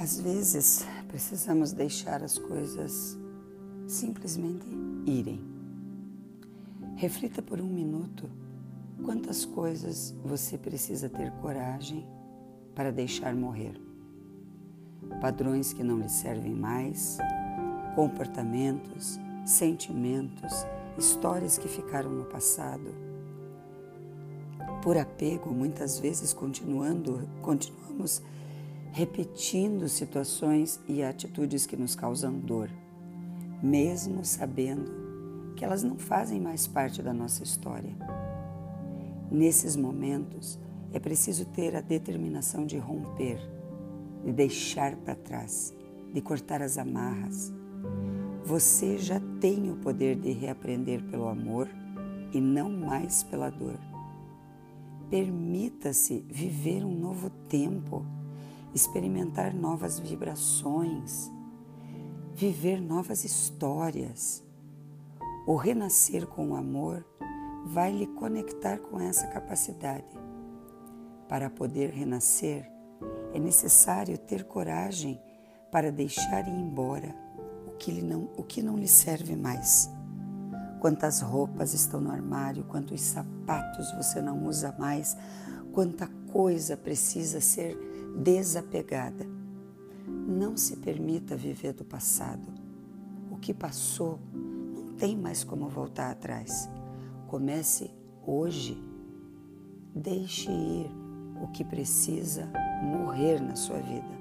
Às vezes precisamos deixar as coisas simplesmente irem. Reflita por um minuto quantas coisas você precisa ter coragem para deixar morrer. Padrões que não lhe servem mais, comportamentos, sentimentos, histórias que ficaram no passado. Por apego, muitas vezes continuando, continuamos repetindo situações e atitudes que nos causam dor, mesmo sabendo que elas não fazem mais parte da nossa história. Nesses momentos, é preciso ter a determinação de romper, de deixar para trás, de cortar as amarras. Você já tem o poder de reaprender pelo amor e não mais pela dor. Permita-se viver um novo tempo experimentar novas vibrações, viver novas histórias. O renascer com o amor vai lhe conectar com essa capacidade. Para poder renascer, é necessário ter coragem para deixar ir embora o que, lhe não, o que não lhe serve mais. Quantas roupas estão no armário, quantos sapatos você não usa mais, quanta coisa precisa ser desapegada. Não se permita viver do passado. O que passou não tem mais como voltar atrás. Comece hoje. Deixe ir o que precisa morrer na sua vida.